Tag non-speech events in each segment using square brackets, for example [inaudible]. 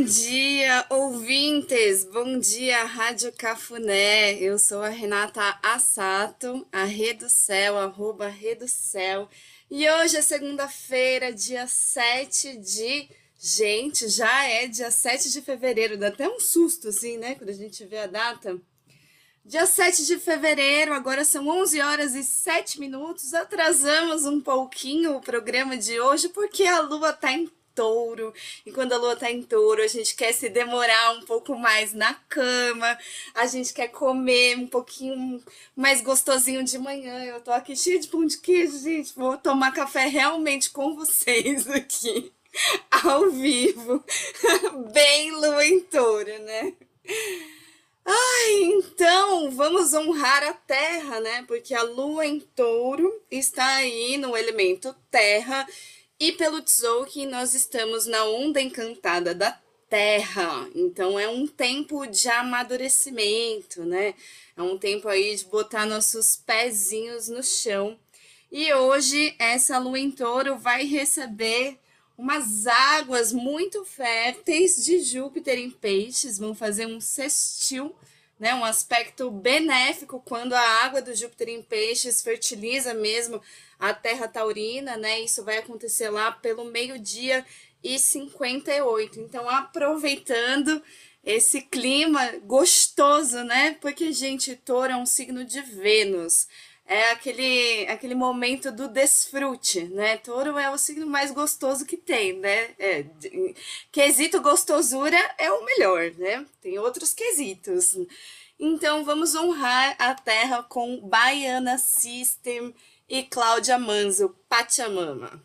Bom dia, ouvintes! Bom dia, Rádio Cafuné. Eu sou a Renata Assato, a Céu, arroba Céu. E hoje é segunda-feira, dia 7 de. Gente, já é dia 7 de fevereiro, dá até um susto assim, né? Quando a gente vê a data. Dia 7 de fevereiro, agora são 11 horas e 7 minutos. Atrasamos um pouquinho o programa de hoje porque a lua tá em touro. E quando a lua tá em touro, a gente quer se demorar um pouco mais na cama, a gente quer comer um pouquinho mais gostosinho de manhã. Eu tô aqui cheia de pão de queijo, gente. Vou tomar café realmente com vocês aqui, [laughs] ao vivo. [laughs] Bem lua em touro, né? Ai, então vamos honrar a terra, né? Porque a lua em touro está aí no elemento terra e pelo Tzolk'in nós estamos na onda encantada da terra. Então é um tempo de amadurecimento, né? É um tempo aí de botar nossos pezinhos no chão. E hoje essa lua em touro vai receber umas águas muito férteis de Júpiter em peixes, vão fazer um sextil, né, um aspecto benéfico quando a água do Júpiter em peixes fertiliza mesmo a terra taurina, né? Isso vai acontecer lá pelo meio-dia e 58. Então, aproveitando esse clima gostoso, né? Porque, gente, touro é um signo de Vênus é aquele, aquele momento do desfrute, né? Touro é o signo mais gostoso que tem, né? É, quesito gostosura é o melhor, né? Tem outros quesitos. Então vamos honrar a terra com Baiana System e Cláudia Manzo, Pachamama.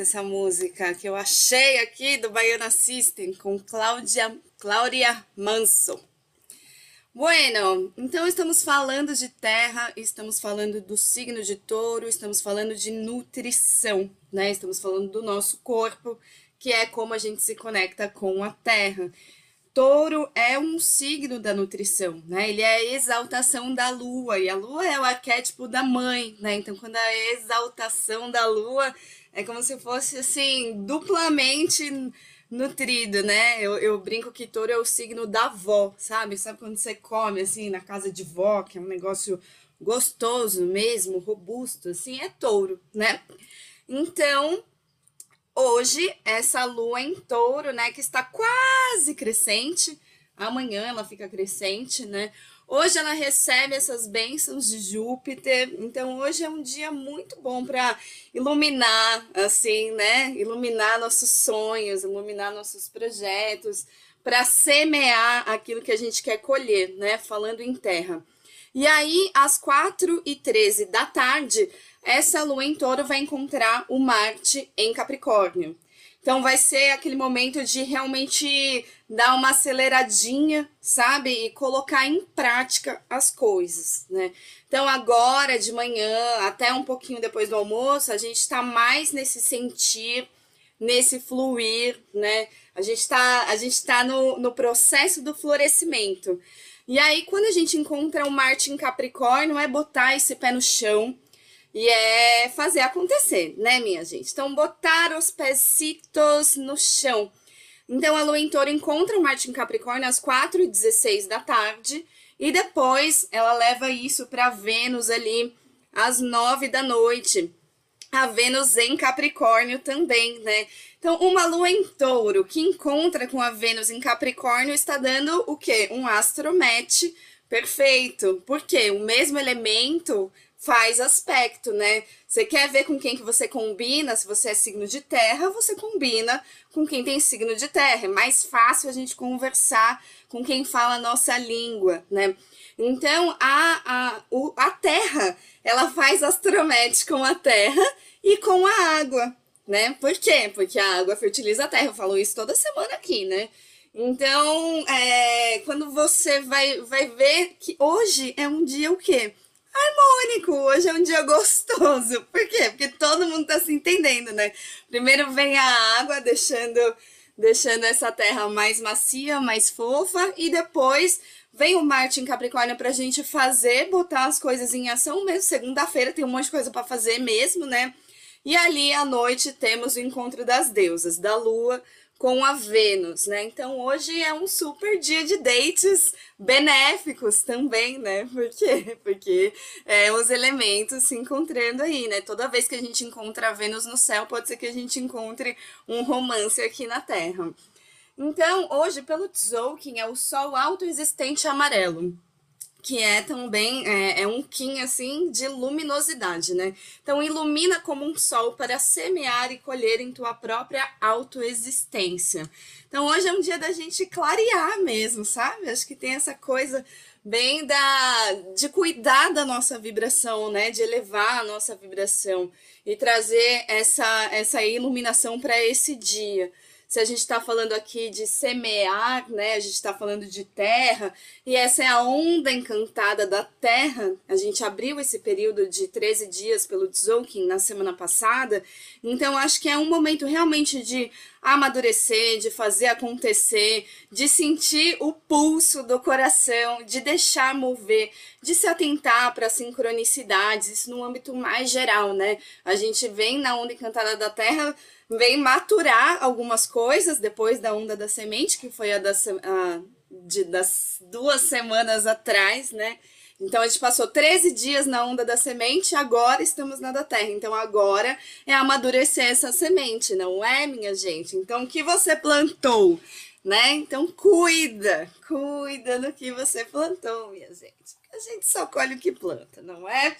Delícia essa música que eu achei aqui do Baiana System com Cláudia, Cláudia Manso. Bueno, então estamos falando de terra, estamos falando do signo de touro, estamos falando de nutrição, né? Estamos falando do nosso corpo, que é como a gente se conecta com a terra. Touro é um signo da nutrição, né? Ele é a exaltação da lua, e a lua é o arquétipo da mãe, né? Então, quando a exaltação da lua é como se fosse assim, duplamente nutrido, né? Eu, eu brinco que touro é o signo da avó, sabe? Sabe quando você come assim na casa de vó, que é um negócio gostoso mesmo, robusto, assim, é touro, né? Então, hoje, essa lua em touro, né, que está quase crescente, amanhã ela fica crescente, né? Hoje ela recebe essas bênçãos de Júpiter, então hoje é um dia muito bom para iluminar, assim, né? Iluminar nossos sonhos, iluminar nossos projetos, para semear aquilo que a gente quer colher, né? Falando em terra. E aí, às 4 e 13 da tarde, essa lua em touro vai encontrar o Marte em Capricórnio. Então vai ser aquele momento de realmente dar uma aceleradinha, sabe? E colocar em prática as coisas, né? Então agora de manhã, até um pouquinho depois do almoço, a gente está mais nesse sentir, nesse fluir, né? A gente está tá no, no processo do florescimento. E aí, quando a gente encontra o Marte em Capricórnio, é botar esse pé no chão, e é fazer acontecer, né, minha gente? Então, botar os pesitos no chão. Então, a Lua em Touro encontra o Marte em Capricórnio às 4h16 da tarde. E depois ela leva isso para Vênus ali às 9 da noite. A Vênus em Capricórnio também, né? Então, uma lua em touro que encontra com a Vênus em Capricórnio está dando o quê? Um astromete perfeito. Por quê? O mesmo elemento faz aspecto, né? Você quer ver com quem que você combina, se você é signo de terra, você combina com quem tem signo de terra. É mais fácil a gente conversar com quem fala a nossa língua, né? Então, a, a, o, a terra, ela faz astromete com a terra e com a água, né? Por quê? Porque a água fertiliza a terra. Eu falo isso toda semana aqui, né? Então, é, quando você vai, vai ver que hoje é um dia o quê? Harmônico. Hoje é um dia gostoso. Por quê? Porque todo mundo tá se entendendo, né? Primeiro vem a água, deixando, deixando essa terra mais macia, mais fofa, e depois vem o Marte em Capricórnio pra gente fazer, botar as coisas em ação mesmo. Segunda-feira tem um monte de coisa para fazer mesmo, né? E ali à noite temos o encontro das deusas, da lua com a Vênus, né? Então hoje é um super dia de dates benéficos também, né? [laughs] Por quê? Porque é, os elementos se encontrando aí, né? Toda vez que a gente encontra a Vênus no céu, pode ser que a gente encontre um romance aqui na Terra. Então, hoje, pelo Tzolk'in, é o Sol autoexistente amarelo que é também é, é, um Kim assim de luminosidade, né? Então ilumina como um sol para semear e colher em tua própria autoexistência. Então hoje é um dia da gente clarear mesmo, sabe? Acho que tem essa coisa bem da de cuidar da nossa vibração, né? De elevar a nossa vibração e trazer essa essa iluminação para esse dia se a gente está falando aqui de semear, né? A gente está falando de terra, e essa é a onda encantada da terra. A gente abriu esse período de 13 dias pelo Tzolk'in na semana passada, então acho que é um momento realmente de amadurecer, de fazer acontecer, de sentir o pulso do coração, de deixar mover, de se atentar para sincronicidades, isso no âmbito mais geral, né? A gente vem na onda encantada da terra vem maturar algumas coisas depois da onda da semente, que foi a, das, a de, das duas semanas atrás, né? Então a gente passou 13 dias na onda da semente, agora estamos na da terra. Então agora é amadurecer essa semente, não é, minha gente? Então o que você plantou, né? Então cuida, cuida do que você plantou, minha gente. A gente só colhe o que planta, não é?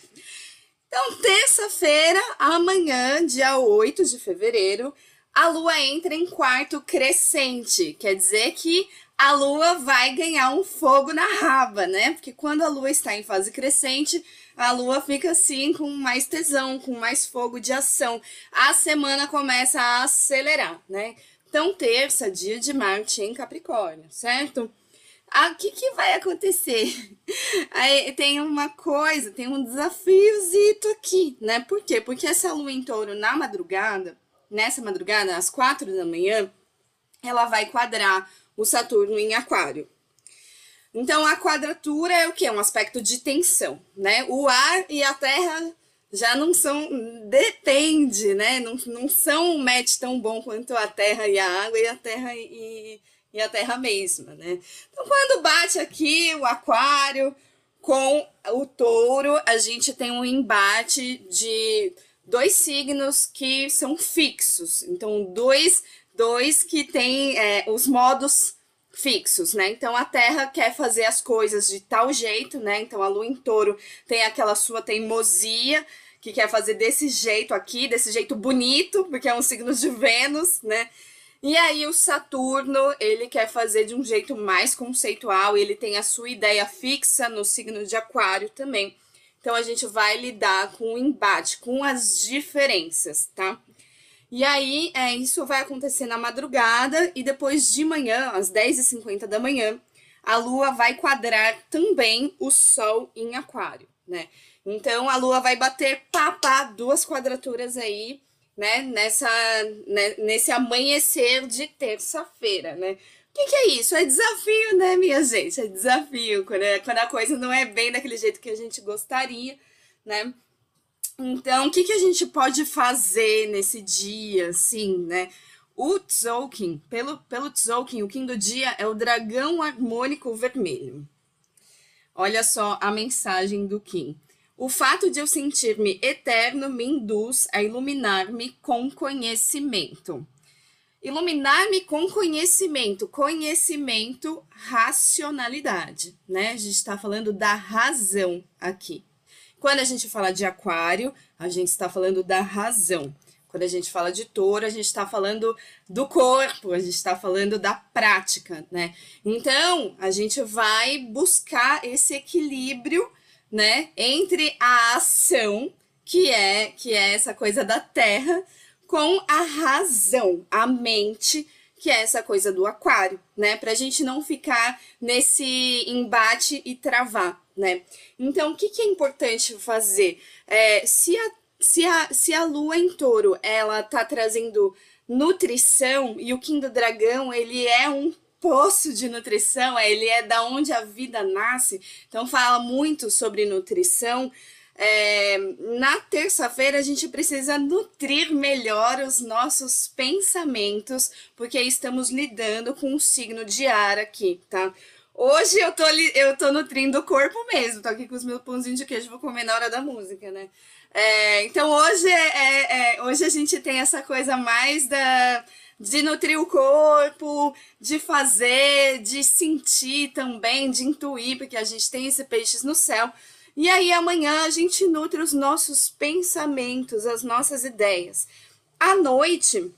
Então, terça-feira, amanhã, dia 8 de fevereiro, a lua entra em quarto crescente. Quer dizer que a lua vai ganhar um fogo na raba, né? Porque quando a lua está em fase crescente, a lua fica assim com mais tesão, com mais fogo de ação. A semana começa a acelerar, né? Então, terça, dia de Marte em Capricórnio, certo? Ah, o que, que vai acontecer? [laughs] Aí tem uma coisa, tem um desafiozito aqui, né? Por quê? Porque essa lua em touro na madrugada, nessa madrugada, às quatro da manhã, ela vai quadrar o Saturno em Aquário. Então, a quadratura é o que? Um aspecto de tensão, né? O ar e a terra já não são, depende, né? Não, não são um match tão bom quanto a terra e a água e a terra e, e a terra mesma, né? Então, quando bate aqui o aquário com o touro, a gente tem um embate de dois signos que são fixos. Então, dois, dois que têm é, os modos fixos, né? Então a Terra quer fazer as coisas de tal jeito, né? Então a Lua em Touro tem aquela sua teimosia que quer fazer desse jeito aqui, desse jeito bonito, porque é um signo de Vênus, né? E aí o Saturno, ele quer fazer de um jeito mais conceitual, ele tem a sua ideia fixa no signo de Aquário também. Então a gente vai lidar com o embate, com as diferenças, tá? E aí, é, isso vai acontecer na madrugada e depois de manhã, às 10h50 da manhã, a Lua vai quadrar também o Sol em Aquário, né? Então, a Lua vai bater papá duas quadraturas aí, né? Nessa, né, nesse amanhecer de terça-feira, né? O que, que, é isso? É desafio, né, minha gente? É desafio, quando, é, quando a coisa não é bem daquele jeito que a gente gostaria, né? Então, o que, que a gente pode fazer nesse dia, assim, né? O Tzolk'in, pelo, pelo Tzolk'in, o Kim do dia é o dragão harmônico vermelho. Olha só a mensagem do Kim. O fato de eu sentir-me eterno me induz a iluminar-me com conhecimento. Iluminar-me com conhecimento, conhecimento, racionalidade, né? A gente está falando da razão aqui. Quando a gente fala de aquário, a gente está falando da razão. Quando a gente fala de touro, a gente está falando do corpo, a gente está falando da prática, né? Então, a gente vai buscar esse equilíbrio, né, entre a ação, que é que é essa coisa da terra, com a razão, a mente, que é essa coisa do aquário, né? Para a gente não ficar nesse embate e travar né? Então, o que, que é importante fazer? É, se, a, se, a, se a lua em touro, ela tá trazendo nutrição, e o Kim do Dragão, ele é um poço de nutrição, é, ele é da onde a vida nasce, então fala muito sobre nutrição. É, na terça-feira a gente precisa nutrir melhor os nossos pensamentos, porque estamos lidando com o signo de ar aqui, tá? Hoje eu tô, eu tô nutrindo o corpo mesmo. Tô aqui com os meus pãozinhos de queijo, vou comer na hora da música, né? É, então hoje, é, é, é, hoje a gente tem essa coisa mais da, de nutrir o corpo, de fazer, de sentir também, de intuir, porque a gente tem esse peixes no céu. E aí amanhã a gente nutre os nossos pensamentos, as nossas ideias. À noite,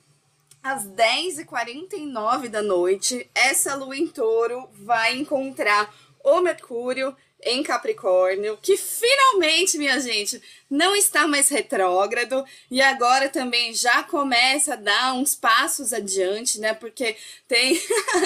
às 10h49 da noite, essa lua em touro vai encontrar o Mercúrio em Capricórnio, que finalmente, minha gente, não está mais retrógrado e agora também já começa a dar uns passos adiante, né? Porque tem [laughs]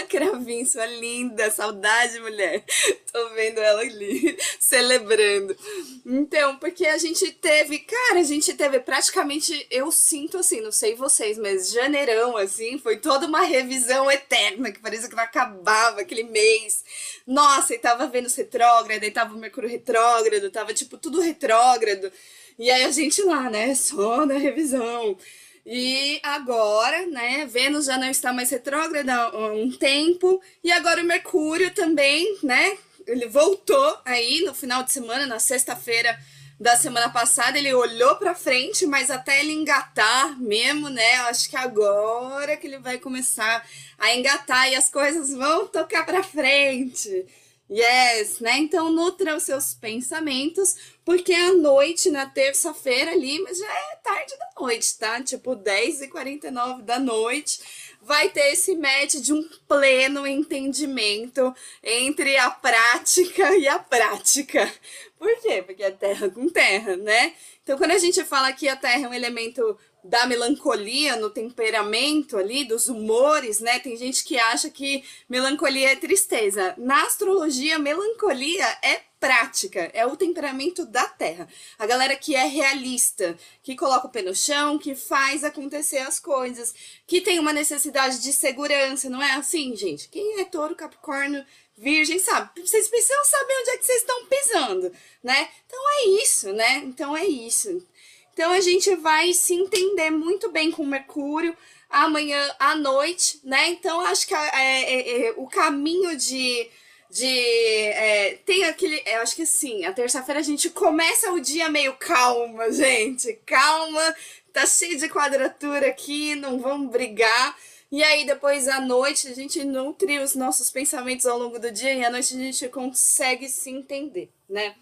a sua linda, saudade, mulher. Tô vendo ela ali [laughs] celebrando. Então, porque a gente teve, cara, a gente teve praticamente, eu sinto assim, não sei vocês, mas janeirão, assim, foi toda uma revisão eterna, que parecia que não acabava aquele mês. Nossa, e tava vendo retrógrado, e tava o Mercúrio retrógrado, tava tipo tudo retrógrado. E aí a gente lá, né, só na revisão. E agora, né, Vênus já não está mais retrógrada há um tempo, e agora o Mercúrio também, né, ele voltou aí no final de semana, na sexta-feira da semana passada, ele olhou para frente, mas até ele engatar mesmo, né, acho que agora que ele vai começar a engatar e as coisas vão tocar para frente. Yes, né? Então nutra os seus pensamentos, porque à noite, na terça-feira ali, mas já é tarde da noite, tá? Tipo 10h49 da noite, vai ter esse match de um pleno entendimento entre a prática [laughs] e a prática. Por quê? Porque é terra com terra, né? Então, quando a gente fala que a terra é um elemento da melancolia no temperamento ali, dos humores, né? Tem gente que acha que melancolia é tristeza. Na astrologia, melancolia é prática, é o temperamento da Terra. A galera que é realista, que coloca o pé no chão, que faz acontecer as coisas, que tem uma necessidade de segurança, não é assim, gente? Quem é touro, capricórnio, virgem, sabe? Vocês precisam saber onde é que vocês estão pisando, né? Então é isso, né? Então é isso. Então a gente vai se entender muito bem com Mercúrio amanhã à noite, né? Então acho que é, é, é, o caminho de. De é, tem aquele. Eu acho que sim, a terça-feira a gente começa o dia meio calma, [laughs] gente. Calma, tá cheio de quadratura aqui, não vamos brigar. E aí, depois à noite, a gente nutre os nossos pensamentos ao longo do dia e à noite a gente consegue se entender, né?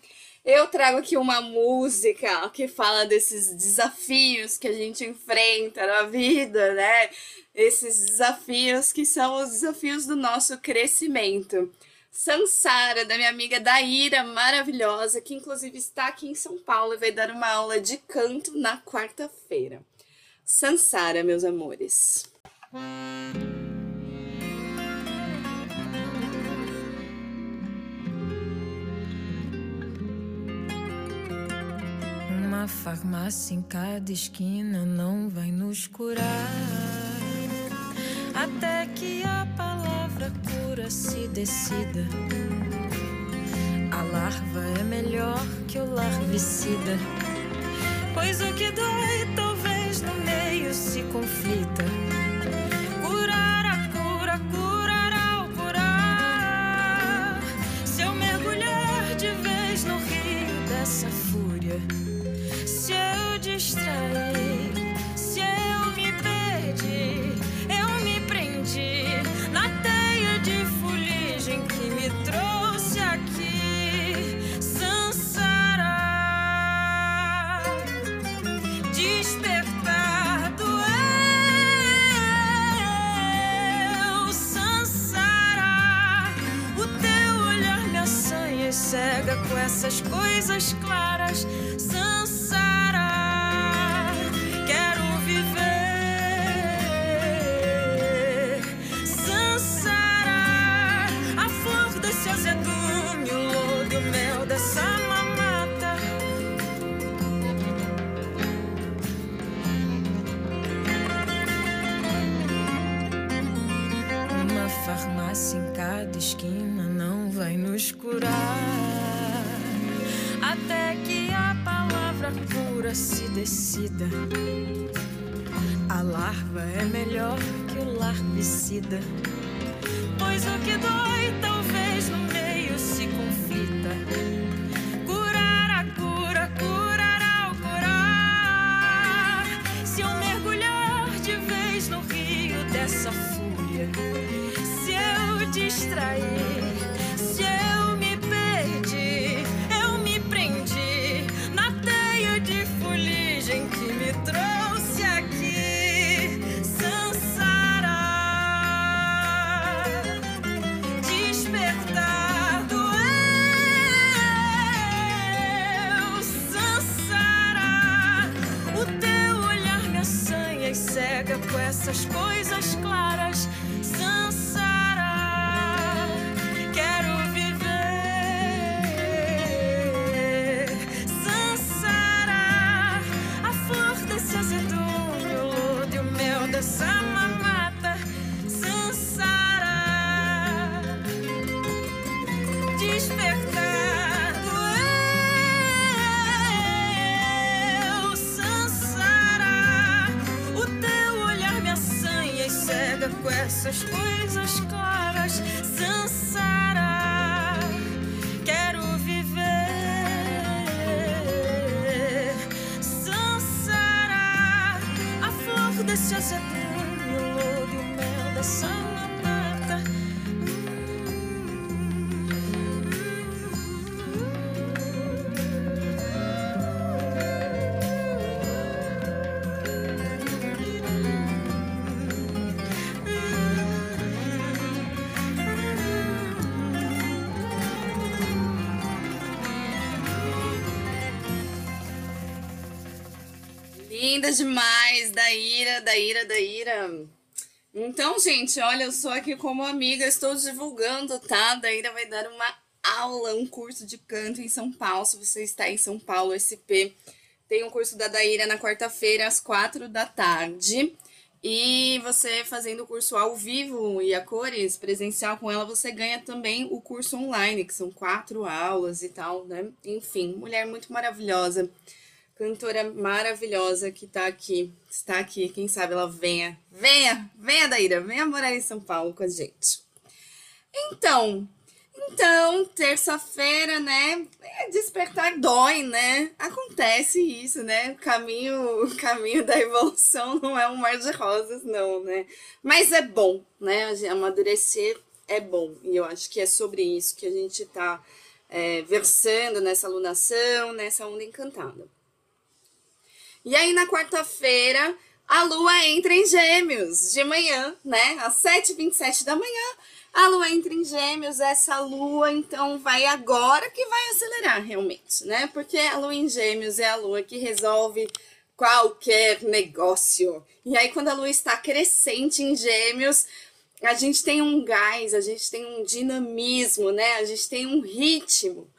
Eu trago aqui uma música que fala desses desafios que a gente enfrenta na vida, né? Esses desafios que são os desafios do nosso crescimento. Sansara, da minha amiga Daíra, maravilhosa, que inclusive está aqui em São Paulo e vai dar uma aula de canto na quarta-feira. Sansara, meus amores. Uma farmácia em cada esquina não vai nos curar. Até que a cura se decida. A larva é melhor que o larvicida. Pois o que dói talvez no meio se conflita. Linda demais, Daíra, Daíra, Daíra. Então, gente, olha, eu sou aqui como amiga, estou divulgando, tá? Daíra vai dar uma aula, um curso de canto em São Paulo. Se você está em São Paulo, SP, tem um curso da Daíra na quarta-feira, às quatro da tarde. E você fazendo o curso ao vivo e a cores presencial com ela, você ganha também o curso online, que são quatro aulas e tal, né? Enfim, mulher muito maravilhosa, cantora maravilhosa que tá aqui, está aqui, quem sabe ela venha, venha, venha Daíra, venha morar em São Paulo com a gente. Então, então, terça-feira, né? É, despertar dói, né? Acontece isso, né? O caminho, o caminho da evolução não é um mar de rosas, não, né? Mas é bom, né? Amadurecer é bom. E eu acho que é sobre isso que a gente tá é, versando nessa alunação, nessa onda encantada. E aí, na quarta-feira, a lua entra em gêmeos de manhã, né? Às 7h27 da manhã a lua entra em gêmeos, essa lua então vai agora que vai acelerar realmente, né? Porque a lua em gêmeos é a lua que resolve qualquer negócio. E aí, quando a lua está crescente em gêmeos, a gente tem um gás, a gente tem um dinamismo, né? A gente tem um ritmo.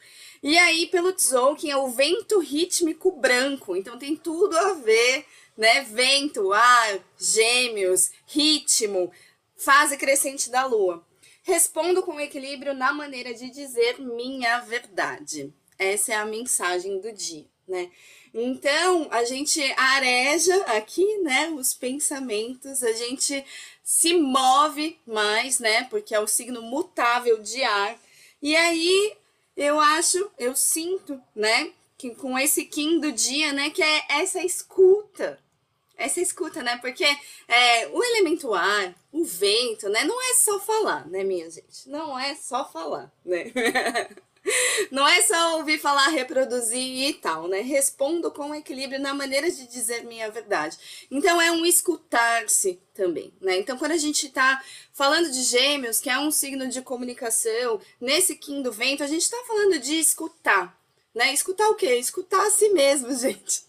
E aí, pelo Tzolk'in, é o vento rítmico branco. Então, tem tudo a ver, né? Vento, ar, gêmeos, ritmo, fase crescente da lua. Respondo com equilíbrio na maneira de dizer minha verdade. Essa é a mensagem do dia, né? Então, a gente areja aqui, né, os pensamentos, a gente se move mais, né, porque é o signo mutável de ar. E aí, eu acho, eu sinto, né, que com esse Kim do dia, né, que é essa escuta, essa escuta, né? Porque é, o elemento ar, o vento, né? Não é só falar, né, minha gente? Não é só falar, né? [laughs] Não é só ouvir falar, reproduzir e tal, né? Respondo com equilíbrio na maneira de dizer minha verdade. Então é um escutar-se também, né? Então quando a gente tá falando de gêmeos, que é um signo de comunicação, nesse Kim do vento, a gente tá falando de escutar, né? Escutar o quê? Escutar a si mesmo, [laughs] gente.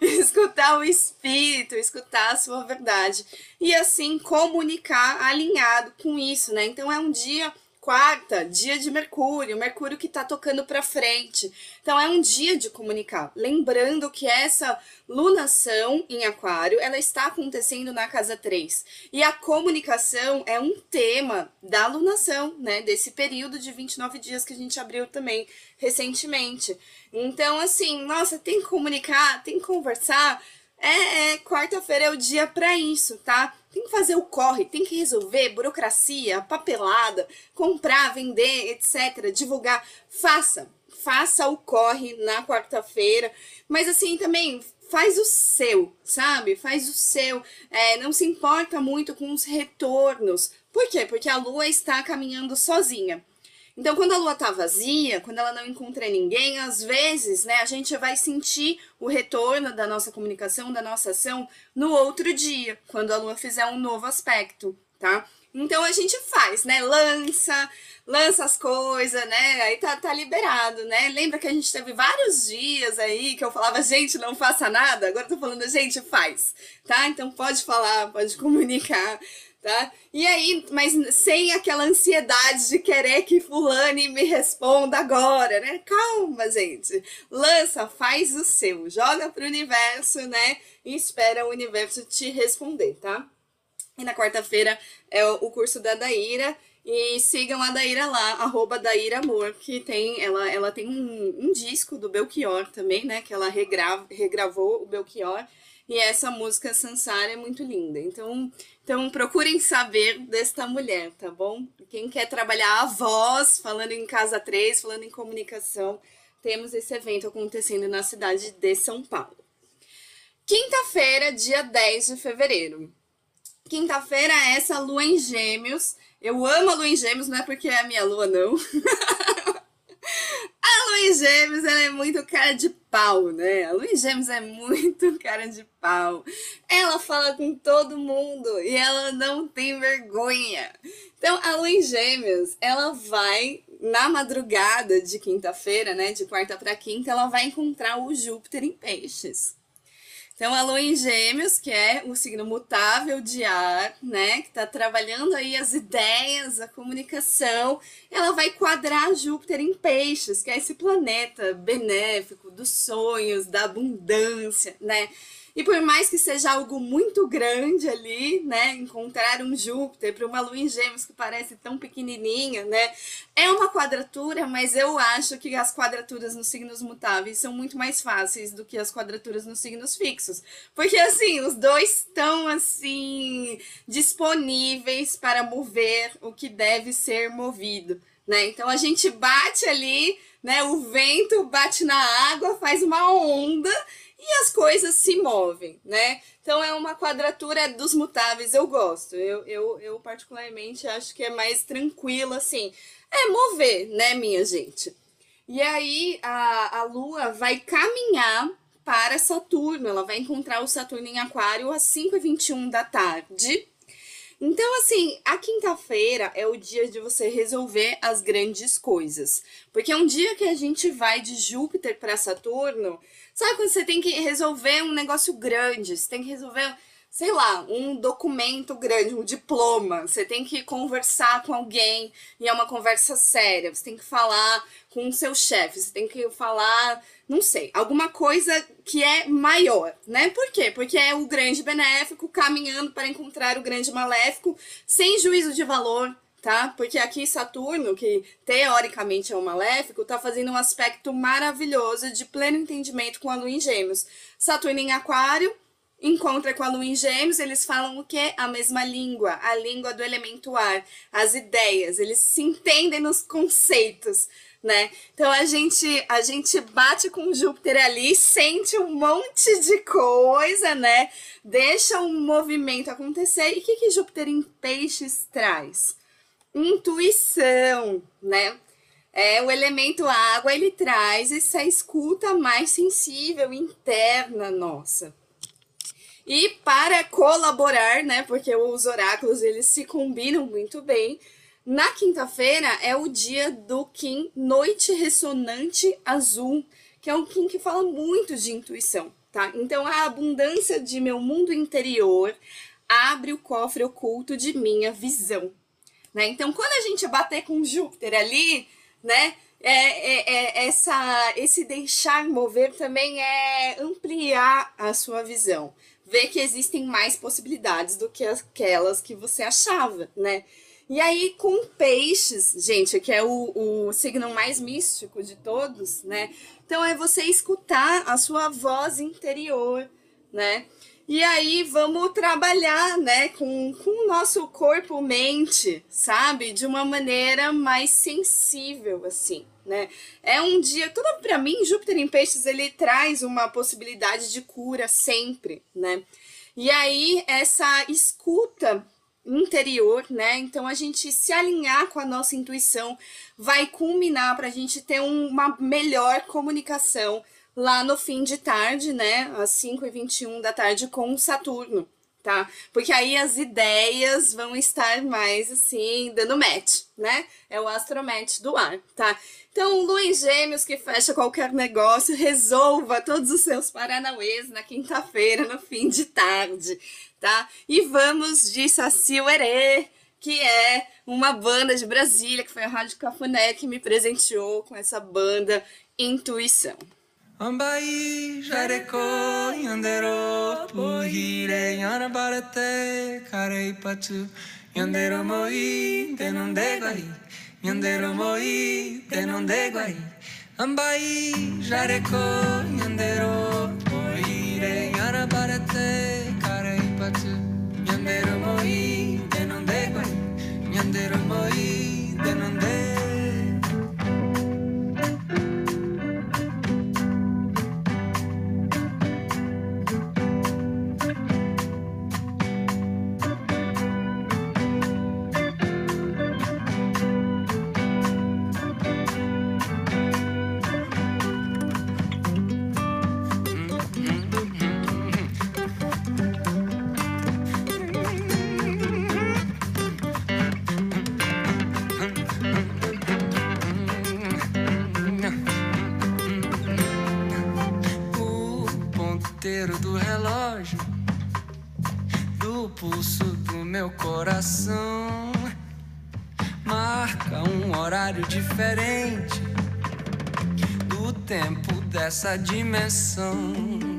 escutar o espírito, escutar a sua verdade. E assim comunicar alinhado com isso, né? Então é um dia quarta, dia de Mercúrio, Mercúrio que está tocando para frente. Então é um dia de comunicar. Lembrando que essa lunação em Aquário, ela está acontecendo na casa 3. E a comunicação é um tema da lunação, né, desse período de 29 dias que a gente abriu também recentemente. Então assim, nossa, tem que comunicar, tem que conversar. É, é quarta-feira é o dia para isso, tá? Tem que fazer o corre, tem que resolver burocracia, papelada, comprar, vender, etc. Divulgar. Faça, faça o corre na quarta-feira. Mas assim também faz o seu, sabe? Faz o seu. É, não se importa muito com os retornos. Por quê? Porque a lua está caminhando sozinha. Então, quando a lua tá vazia, quando ela não encontra ninguém, às vezes, né, a gente vai sentir o retorno da nossa comunicação, da nossa ação no outro dia, quando a lua fizer um novo aspecto, tá? Então a gente faz, né? Lança, lança as coisas, né? Aí tá, tá liberado, né? Lembra que a gente teve vários dias aí que eu falava, gente, não faça nada. Agora eu tô falando, gente, faz, tá? Então pode falar, pode [laughs] comunicar, tá? E aí, mas sem aquela ansiedade de querer que fulane me responda agora, né? Calma, gente. Lança, faz o seu, joga pro universo, né? E espera o universo te responder, tá? E na quarta-feira é o curso da Daíra. E sigam a Daíra lá, arroba Daíra Amor, que tem, ela, ela tem um, um disco do Belchior também, né? Que ela regrava, regravou o Belchior. E essa música Sansara é muito linda. Então, então procurem saber desta mulher, tá bom? Quem quer trabalhar a voz, falando em Casa 3, falando em comunicação, temos esse evento acontecendo na cidade de São Paulo. Quinta-feira, dia 10 de fevereiro. Quinta-feira é essa lua em gêmeos. Eu amo a lua em gêmeos, não é porque é a minha lua, não. [laughs] A Luiz Gêmeos, ela é muito cara de pau, né? A Luiz Gêmeos é muito [laughs] cara de pau. Ela fala com todo mundo e ela não tem vergonha. Então, a Luiz Gêmeos, ela vai na madrugada de quinta-feira, né, de quarta para quinta, ela vai encontrar o Júpiter em Peixes. Então, a lua em gêmeos, que é o signo mutável de ar, né? Que está trabalhando aí as ideias, a comunicação, ela vai quadrar Júpiter em peixes, que é esse planeta benéfico dos sonhos, da abundância, né? E por mais que seja algo muito grande ali, né, encontrar um Júpiter para uma lua em gêmeos que parece tão pequenininha, né, é uma quadratura, mas eu acho que as quadraturas nos signos mutáveis são muito mais fáceis do que as quadraturas nos signos fixos. Porque, assim, os dois estão, assim, disponíveis para mover o que deve ser movido, né? Então, a gente bate ali, né, o vento bate na água, faz uma onda e as coisas se movem, né? Então é uma quadratura dos mutáveis, eu gosto. Eu, eu, eu particularmente acho que é mais tranquilo, assim. É mover, né, minha gente? E aí a, a Lua vai caminhar para Saturno. Ela vai encontrar o Saturno em Aquário às 5h21 da tarde. Então, assim, a quinta-feira é o dia de você resolver as grandes coisas. Porque é um dia que a gente vai de Júpiter para Saturno Sabe quando você tem que resolver um negócio grande? Você tem que resolver, sei lá, um documento grande, um diploma. Você tem que conversar com alguém e é uma conversa séria. Você tem que falar com o seu chefe. Você tem que falar, não sei, alguma coisa que é maior, né? Por quê? Porque é o grande benéfico caminhando para encontrar o grande maléfico sem juízo de valor, tá? Porque aqui Saturno, que teoricamente é um maléfico, tá fazendo um aspecto maravilhoso de pleno entendimento com a Lua em Gêmeos. Saturno em Aquário encontra com a Lua em Gêmeos, eles falam o quê? A mesma língua, a língua do elemento ar, as ideias, eles se entendem nos conceitos, né? Então a gente a gente bate com Júpiter ali, sente um monte de coisa, né? Deixa um movimento acontecer. E o que, que Júpiter em peixes traz? intuição, né? É, o elemento água, ele traz essa escuta mais sensível, interna nossa. E para colaborar, né, porque os oráculos, eles se combinam muito bem, na quinta-feira é o dia do Kim Noite Ressonante Azul, que é um Kim que fala muito de intuição, tá? Então, a abundância de meu mundo interior abre o cofre oculto de minha visão, né? Então, quando a gente bater com Júpiter ali, né, é, é, é, essa, esse deixar mover também é ampliar a sua visão. Ver que existem mais possibilidades do que aquelas que você achava, né? E aí, com peixes, gente, que é o, o signo mais místico de todos, né? Então, é você escutar a sua voz interior, né? E aí vamos trabalhar, né, com, com o nosso corpo, mente, sabe? De uma maneira mais sensível, assim, né? É um dia, tudo para mim, Júpiter em Peixes, ele traz uma possibilidade de cura sempre, né? E aí essa escuta interior, né? Então a gente se alinhar com a nossa intuição vai culminar para a gente ter uma melhor comunicação lá no fim de tarde, né, às 5h21 da tarde, com Saturno, tá? Porque aí as ideias vão estar mais, assim, dando match, né? É o astromatch do ar, tá? Então, Lua em Gêmeos que fecha qualquer negócio, resolva todos os seus paranauês na quinta-feira, no fim de tarde, tá? E vamos de Saci Uerê, que é uma banda de Brasília, que foi a Rádio Cafuné que me presenteou com essa banda Intuição. Ambai jareko yandero patu yandero non deguai yandero moi de non deguai Ambai jareko yandero puhire yana barate karei patu yandero moi de non deguai yandero moi de coração marca um horário diferente do tempo dessa dimensão.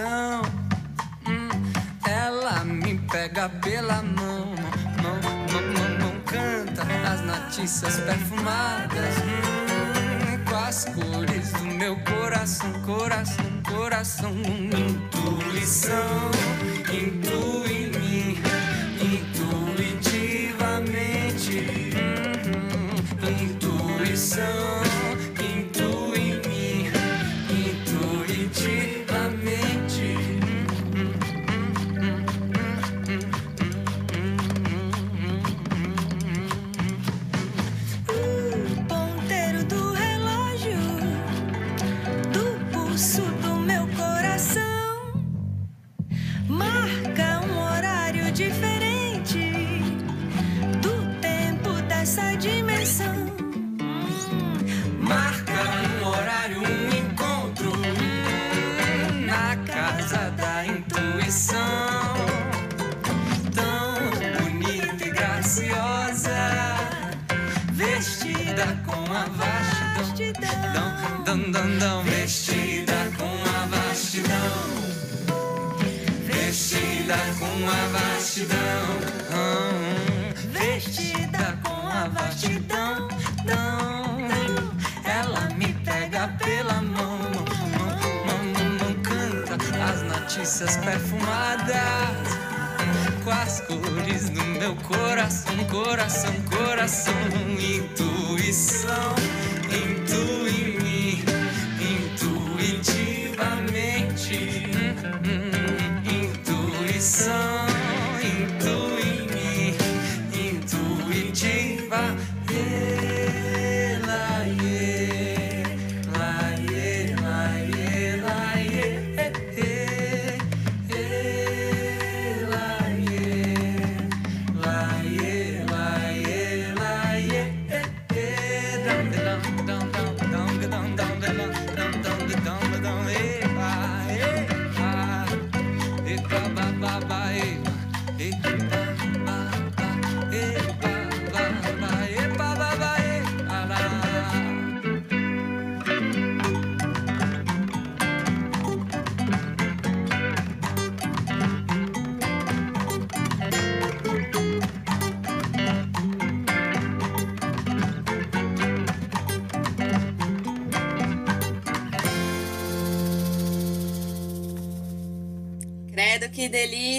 down.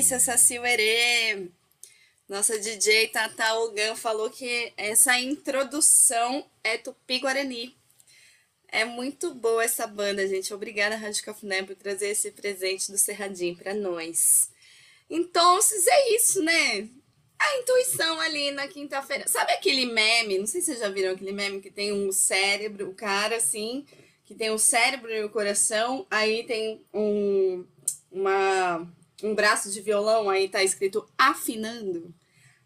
Delícia, Saci. Nossa DJ Tata Ogan falou que essa introdução é Tupi-Guarani. É muito boa essa banda, gente. Obrigada, Rádio Cafuné, por trazer esse presente do Cerradinho para nós. Então, é isso, né? A intuição ali na quinta-feira. Sabe aquele meme? Não sei se vocês já viram aquele meme que tem um cérebro, o cara assim, que tem um cérebro e o coração, aí tem um, uma, um braço de violão, aí tá escrito afinando.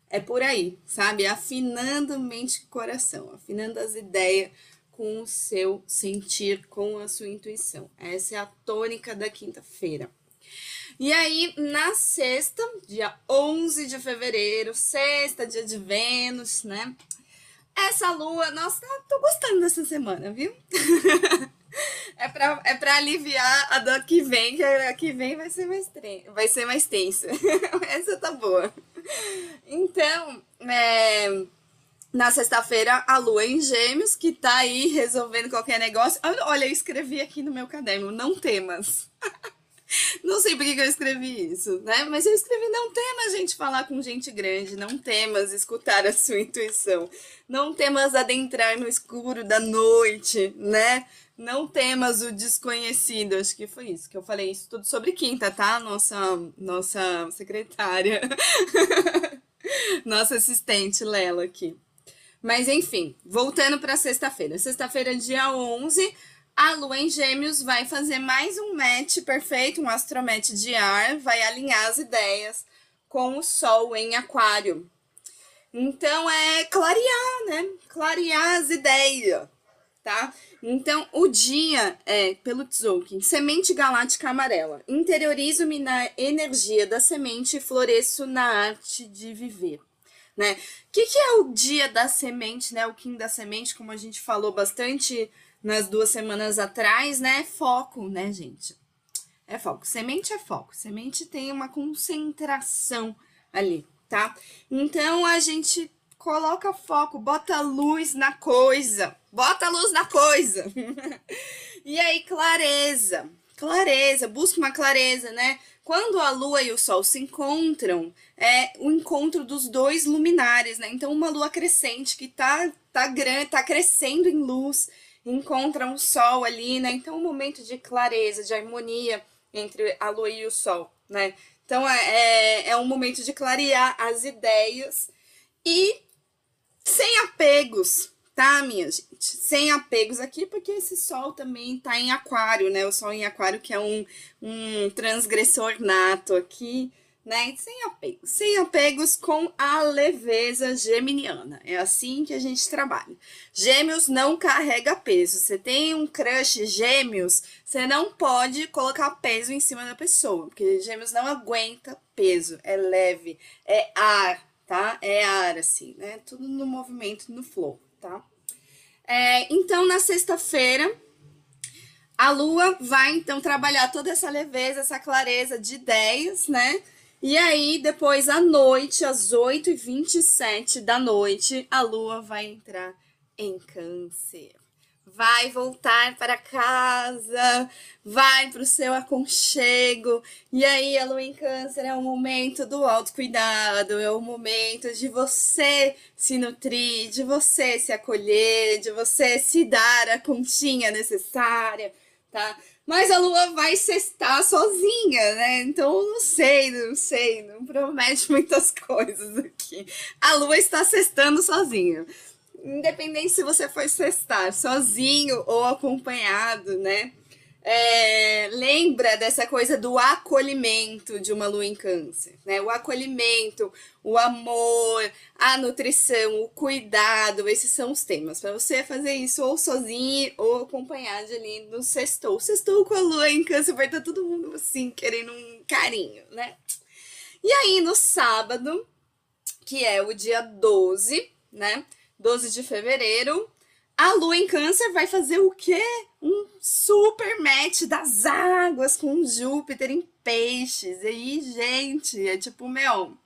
É por aí, sabe? Afinando mente e coração, afinando as ideias com o seu sentir, com a sua intuição. Essa é a tônica da quinta-feira. E aí, na sexta, dia 11 de fevereiro, sexta, dia de Vênus, né? Essa lua, nossa, tô gostando dessa semana, viu? [laughs] [laughs] É pra, é pra aliviar a da que vem, que a que vem vai ser mais, vai ser mais tensa. [laughs] Essa tá boa. Então, é, na sexta-feira, a lua em gêmeos, que tá aí resolvendo qualquer negócio. Olha, eu escrevi aqui no meu caderno, não temas. [laughs] [laughs] Não sei por que eu escrevi isso, né? Mas eu escrevi: não temas, gente, falar com gente grande, não temas escutar a sua intuição, não temas adentrar no escuro da noite, né? Não temas o desconhecido. Acho que foi isso que eu falei. Isso tudo sobre quinta, tá? Nossa, nossa secretária. [laughs] nossa assistente Lela aqui. Mas enfim, voltando para sexta-feira. Sexta-feira, dia 11, a Lua em Gêmeos vai fazer mais um match perfeito, um astromatch de ar, vai alinhar as ideias com o Sol em Aquário. Então é clarear, né? Clarear as ideias, tá? Então, o dia é, pelo Tzolk'in, semente galáctica amarela. Interiorizo-me na energia da semente e floresço na arte de viver. Né? O que, que é o dia da semente, né? O Kim da semente, como a gente falou bastante nas duas semanas atrás, né? Foco, né, gente? É foco. Semente é foco. Semente tem uma concentração ali, tá? Então a gente coloca foco, bota luz na coisa, bota luz na coisa. [laughs] e aí, clareza, clareza, busca uma clareza, né? Quando a lua e o sol se encontram, é o encontro dos dois luminares, né? Então, uma lua crescente que tá, tá grande, tá crescendo em luz, encontra um sol ali, né? Então, um momento de clareza, de harmonia entre a lua e o sol, né? Então, é, é, é um momento de clarear as ideias e sem apegos, tá, minha gente? Sem apegos aqui, porque esse sol também tá em aquário, né? O sol em aquário que é um, um transgressor nato aqui, né? Sem apegos. Sem apegos com a leveza geminiana. É assim que a gente trabalha. Gêmeos não carrega peso. Você tem um crush gêmeos, você não pode colocar peso em cima da pessoa, porque gêmeos não aguenta peso. É leve, é ar, tá? É ar, assim, né? Tudo no movimento, no flow, tá? É, então, na sexta-feira, a Lua vai, então, trabalhar toda essa leveza, essa clareza de ideias, né? E aí, depois, à noite, às 8h27 da noite, a Lua vai entrar em câncer vai voltar para casa, vai para o seu aconchego. E aí, a lua em câncer é o momento do autocuidado, é o momento de você se nutrir, de você se acolher, de você se dar a continha necessária, tá? Mas a lua vai cestar sozinha, né? Então, não sei, não sei, não promete muitas [laughs] coisas aqui. A lua está cestando sozinha independente se você for cestar sozinho ou acompanhado, né? É, lembra dessa coisa do acolhimento de uma lua em câncer, né? O acolhimento, o amor, a nutrição, o cuidado, esses são os temas. Para você fazer isso ou sozinho ou acompanhado ali no sextou. Sextou com a lua em câncer, vai estar todo mundo assim, querendo um carinho, né? E aí, no sábado, que é o dia 12, né? 12 de fevereiro, a Lua em Câncer vai fazer o quê? Um super match das águas com Júpiter em peixes. E aí, gente, é tipo, meu,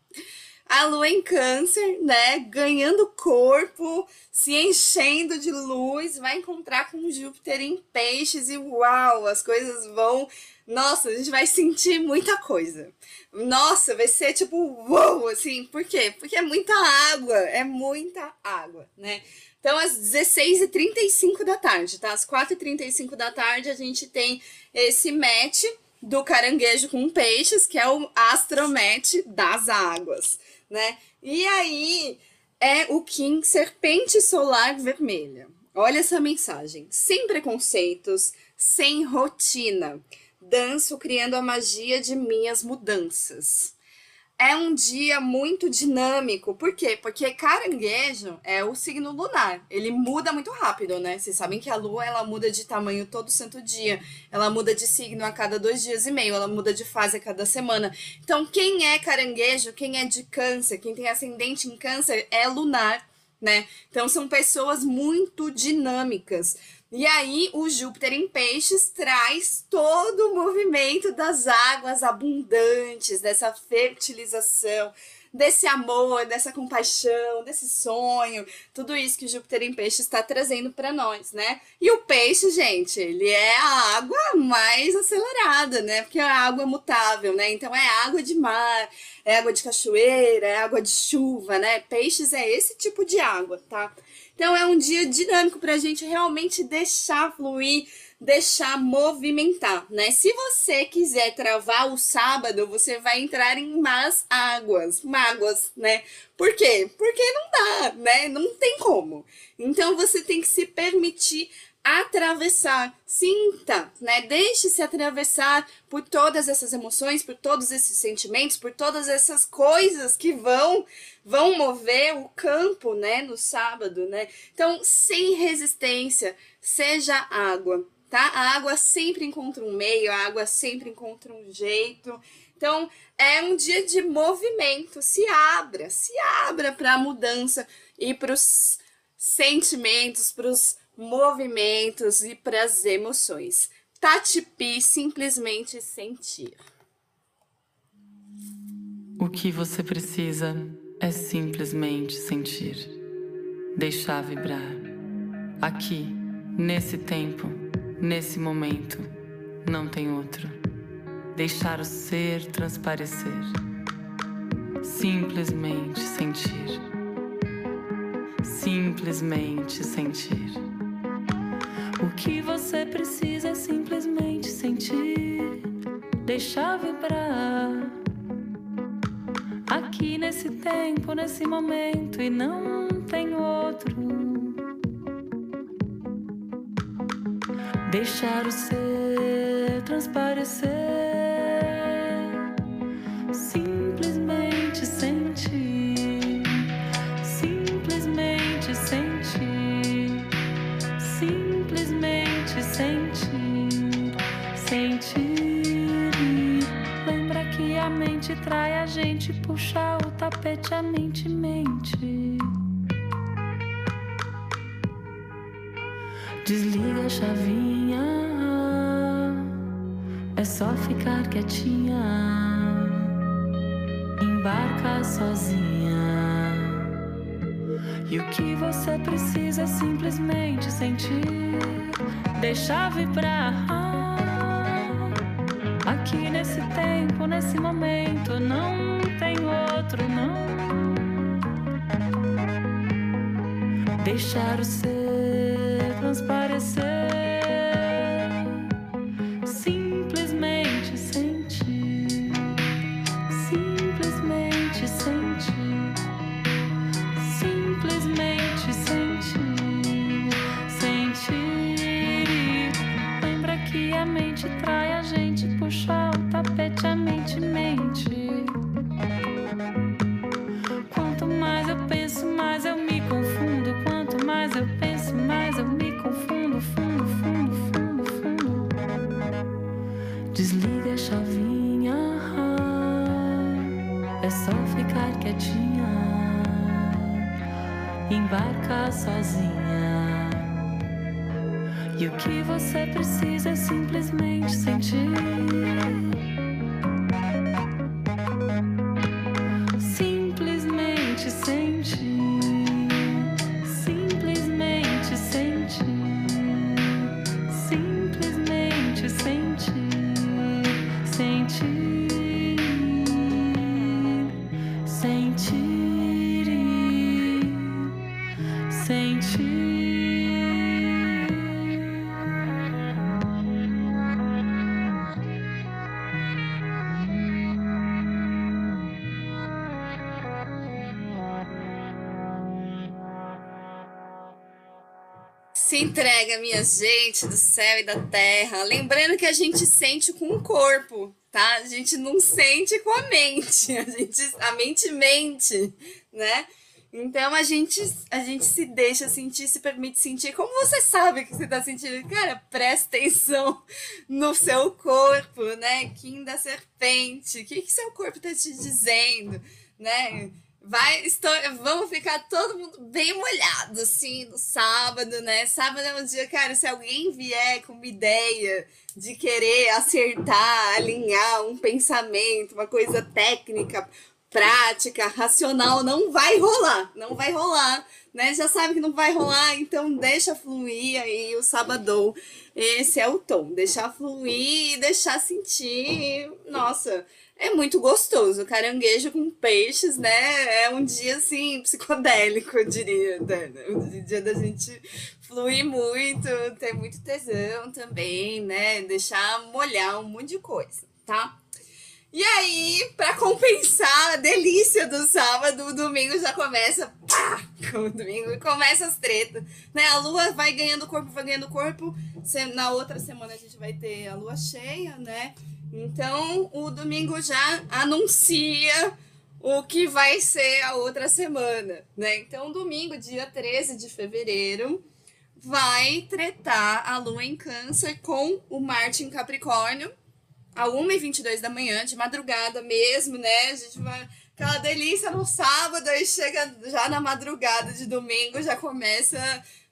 a lua em câncer, né, ganhando corpo, se enchendo de luz, vai encontrar com Júpiter em peixes e uau, as coisas vão, nossa, a gente vai sentir muita coisa. Nossa, vai ser tipo uau, assim, por quê? Porque é muita água, é muita água, né? Então, às 16h35 da tarde, tá? Às 4h35 da tarde, a gente tem esse match do caranguejo com peixes, que é o astromet das águas né? E aí é o Kim Serpente Solar Vermelha. Olha essa mensagem. Sem preconceitos, sem rotina. Danço criando a magia de minhas mudanças é um dia muito dinâmico. Por quê? Porque caranguejo é o signo lunar. Ele muda muito rápido, né? Vocês sabem que a lua ela muda de tamanho todo santo dia. Ela muda de signo a cada dois dias e meio. Ela muda de fase a cada semana. Então, quem é caranguejo, quem é de câncer, quem tem ascendente em câncer, é lunar, né? Então, são pessoas muito dinâmicas. E aí, o Júpiter em Peixes traz todo o movimento das águas abundantes, dessa fertilização, desse amor, dessa compaixão, desse sonho, tudo isso que Júpiter em Peixe está trazendo para nós, né? E o peixe, gente, ele é a água mais acelerada, né? Porque a água é mutável, né? Então é água de mar, é água de cachoeira, é água de chuva, né? Peixes é esse tipo de água, tá? Então é um dia dinâmico para a gente realmente deixar fluir deixar movimentar, né? Se você quiser travar o sábado, você vai entrar em más águas, mágoas, né? Por quê? Porque não dá, né? Não tem como. Então você tem que se permitir atravessar, sinta, né? Deixe-se atravessar por todas essas emoções, por todos esses sentimentos, por todas essas coisas que vão vão mover o campo, né, no sábado, né? Então, sem resistência, seja água, tá? A água sempre encontra um meio, a água sempre encontra um jeito. Então, é um dia de movimento. Se abra, se abra para a mudança e para os sentimentos, para os movimentos e para as emoções. Tati Pi, simplesmente sentir. O que você precisa é simplesmente sentir, deixar vibrar. Aqui, nesse tempo, Nesse momento, não tem outro. Deixar o ser transparecer. Simplesmente sentir. Simplesmente sentir. O que você precisa é simplesmente sentir. Deixar vibrar. Aqui nesse tempo, nesse momento, e não tem outro. Deixar o ser transparecer, simplesmente sentir, simplesmente sentir, simplesmente sentir, sentir. Lembra que a mente trai a gente, puxa o tapete, a mente. Você precisa simplesmente sentir, deixar vibrar. Aqui nesse tempo, nesse momento, não tem outro, não. Deixar o ser Embarca sozinha. E o que você precisa é simplesmente sentir. Minha gente do céu e da terra. Lembrando que a gente sente com o corpo, tá? A gente não sente com a mente. [laughs] A, gente, a mente mente, né? Então a gente, a gente se deixa sentir, se permite sentir. Como você sabe que você tá sentindo? Cara, presta atenção no seu corpo, né? Kim da serpente. O que, que seu corpo tá te dizendo, né? Vai, estou, vamos ficar todo mundo bem molhado, assim, no sábado, né? Sábado é um dia, cara, se alguém vier com uma ideia de querer acertar, alinhar um pensamento, uma coisa técnica, prática, racional, não vai rolar, não vai rolar, né? Já sabe que não vai rolar, então deixa fluir aí o sabadão. Esse é o tom, deixar fluir deixar sentir. Nossa, é muito gostoso. Caranguejo com peixes, né? É um dia assim psicodélico, eu diria. Né? Um dia da gente fluir muito, ter muito tesão também, né? Deixar molhar um monte de coisa, tá? E aí, para compensar a delícia do sábado, o domingo já começa. Pá! [laughs] O domingo começa as tretas. Né? A lua vai ganhando corpo, vai ganhando corpo. Na outra semana a gente vai ter a lua cheia, né? Então o domingo já anuncia o que vai ser a outra semana, né? Então, domingo, dia 13 de fevereiro, vai tretar a lua em Câncer com o Marte em Capricórnio a 1h22 da manhã, de madrugada mesmo, né? A gente vai. Aquela delícia no sábado, aí chega já na madrugada de domingo, já começa.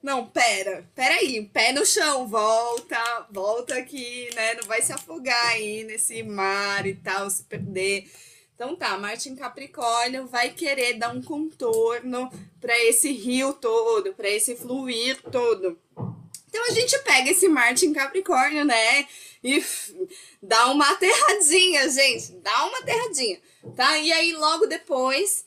Não, pera, pera aí, pé no chão, volta, volta aqui, né? Não vai se afogar aí nesse mar e tal, se perder. Então tá, Marte em Capricórnio vai querer dar um contorno para esse rio todo, para esse fluir todo. Então a gente pega esse Marte em Capricórnio, né? E dá uma aterradinha, gente. Dá uma aterradinha, tá? E aí, logo depois,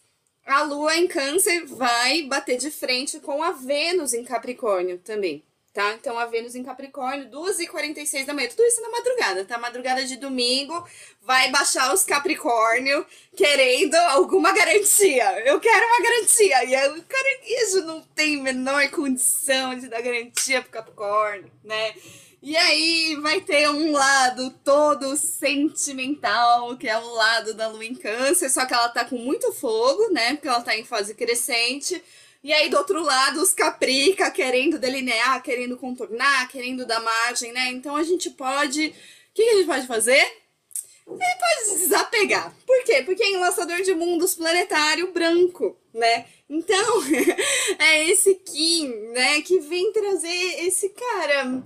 a Lua em Câncer vai bater de frente com a Vênus em Capricórnio também tá? Então a Vênus em Capricórnio, 2h46 da manhã, tudo isso na madrugada, tá? Madrugada de domingo, vai baixar os Capricórnio querendo alguma garantia. Eu quero uma garantia. E aí, o caranguejo não tem menor condição de dar garantia pro Capricórnio, né? E aí vai ter um lado todo sentimental, que é o lado da lua em câncer, só que ela tá com muito fogo, né? Porque ela tá em fase crescente. E aí, do outro lado, os caprica querendo delinear, querendo contornar, querendo dar margem, né? Então a gente pode. O que a gente pode fazer? Ele pode desapegar. Por quê? Porque é enlaçador de mundos planetário branco, né? Então, [laughs] é esse Kim, né, que vem trazer esse cara.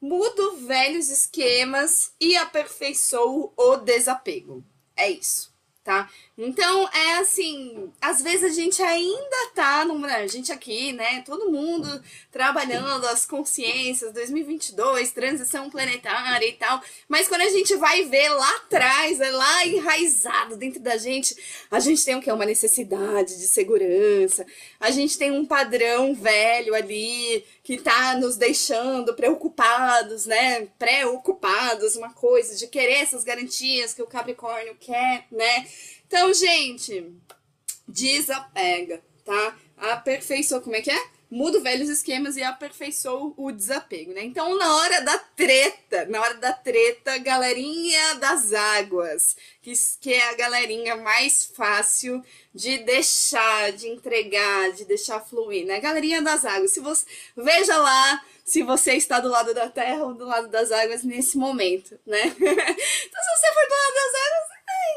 Mudo velhos esquemas e aperfeiçoo o desapego. É isso tá? Então, é assim, às vezes a gente ainda tá, no, a gente aqui, né, todo mundo trabalhando as consciências, 2022, transição planetária e tal, mas quando a gente vai ver lá atrás, é lá enraizado dentro da gente, a gente tem o que? Uma necessidade de segurança, a gente tem um padrão velho ali que tá nos deixando preocupados, né, preocupados, uma coisa de querer essas garantias que o Capricórnio quer, né, então, gente, desapega, tá? Aperfeiçoa, como é que é? Muda velhos esquemas e aperfeiçoa o desapego, né? Então, na hora da treta, na hora da treta, galerinha das águas, que, que é a galerinha mais fácil de deixar, de entregar, de deixar fluir, né? Galerinha das águas, se você veja lá se você está do lado da terra ou do lado das águas nesse momento, né? [laughs] então, se você for do lado das águas,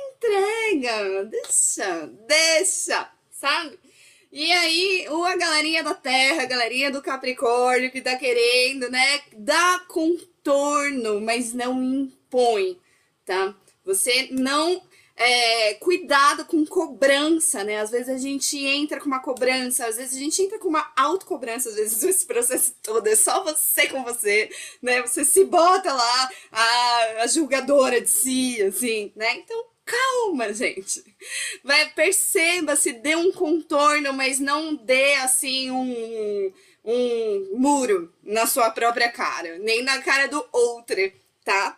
entrega, deixa, deixa, sabe? E aí, a galerinha da Terra, a galerinha do Capricórnio que tá querendo, né, dá contorno, mas não impõe, tá? Você não é, cuidado com cobrança, né? Às vezes a gente entra com uma cobrança, às vezes a gente entra com uma autocobrança, às vezes [laughs] esse processo todo é só você com você, né? Você se bota lá a, a julgadora de si, assim, né? Então, calma, gente. Vai, perceba se dê um contorno, mas não dê assim um, um muro na sua própria cara, nem na cara do outro, tá?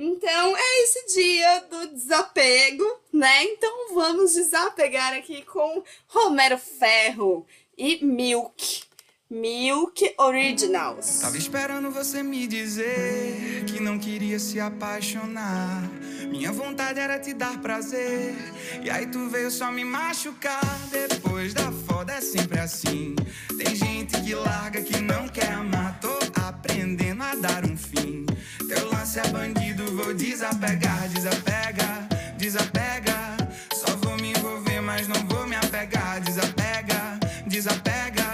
Então é esse dia do desapego, né? Então vamos desapegar aqui com Romero Ferro e Milk. Milk Originals. Tava esperando você me dizer que não queria se apaixonar. Minha vontade era te dar prazer. E aí tu veio só me machucar. Depois da foda é sempre assim. Tem gente que larga que não quer amar. Tô aprendendo a dar um fim. Teu lance é bandido, vou desapegar. Desapega, desapega. Só vou me envolver, mas não vou me apegar. Desapega, desapega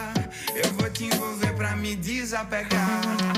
te envolver pra me desapegar.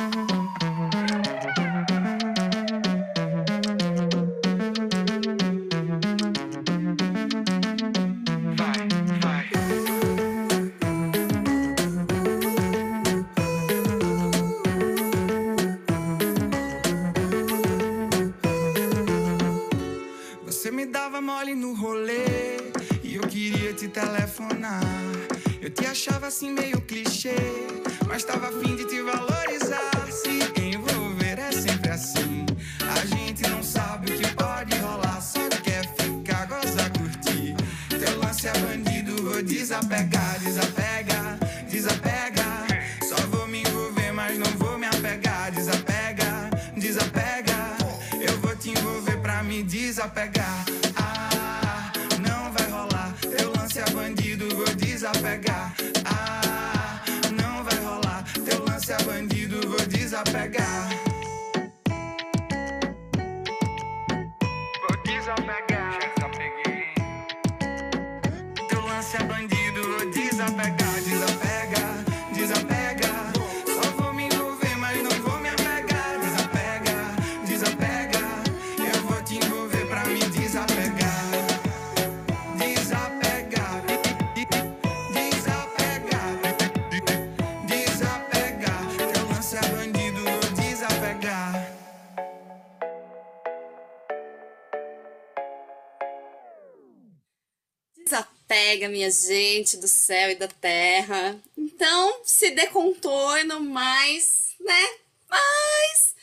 Desapega, minha gente do céu e da terra. Então, se dê contorno, mais, né? Mais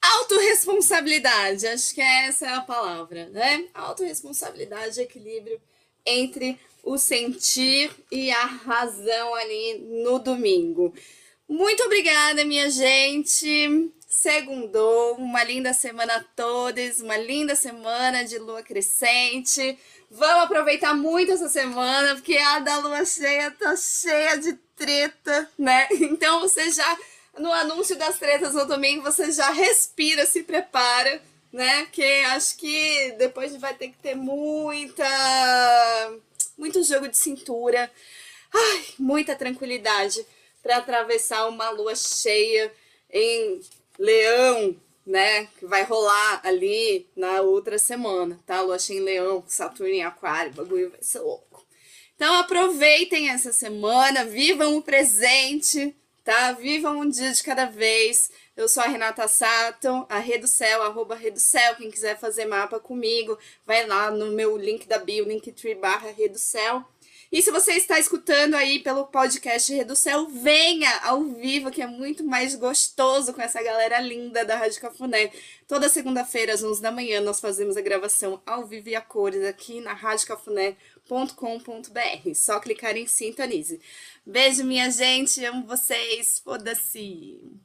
autorresponsabilidade. Acho que essa é a palavra, né? Autorresponsabilidade, equilíbrio entre o sentir e a razão ali no domingo. Muito obrigada, minha gente. Segundou, uma linda semana a todos, uma linda semana de lua crescente. Vamos aproveitar muito essa semana, porque a da lua cheia tá cheia de treta, né? [laughs] Então você já, no anúncio das tretas no domingo, você já respira, se prepara, né? Porque acho que depois vai ter que ter muita. muito jogo de cintura, ai, muita tranquilidade para atravessar uma lua cheia em Leão, né? Que vai rolar ali na outra semana, tá? Lua cheia em Leão, Saturno em Aquário, bagulho vai ser louco. Então aproveitem essa semana, vivam o presente, tá? Vivam um dia de cada vez. Eu sou a Renata Sato, a Reducel, arroba Reducel. Quem quiser fazer mapa comigo, vai lá no meu link da bio, linktree barra Reducel. E se você está escutando aí pelo podcast Reducel, venha ao vivo, que é muito mais gostoso com essa galera linda da Rádio Cafuné. Toda segunda-feira, às 11 da manhã, nós fazemos a gravação ao vivo e a cores aqui na radiocafuné.com.br. Só clicar em Sintonize. Beijo, minha gente. Amo vocês. Foda-se.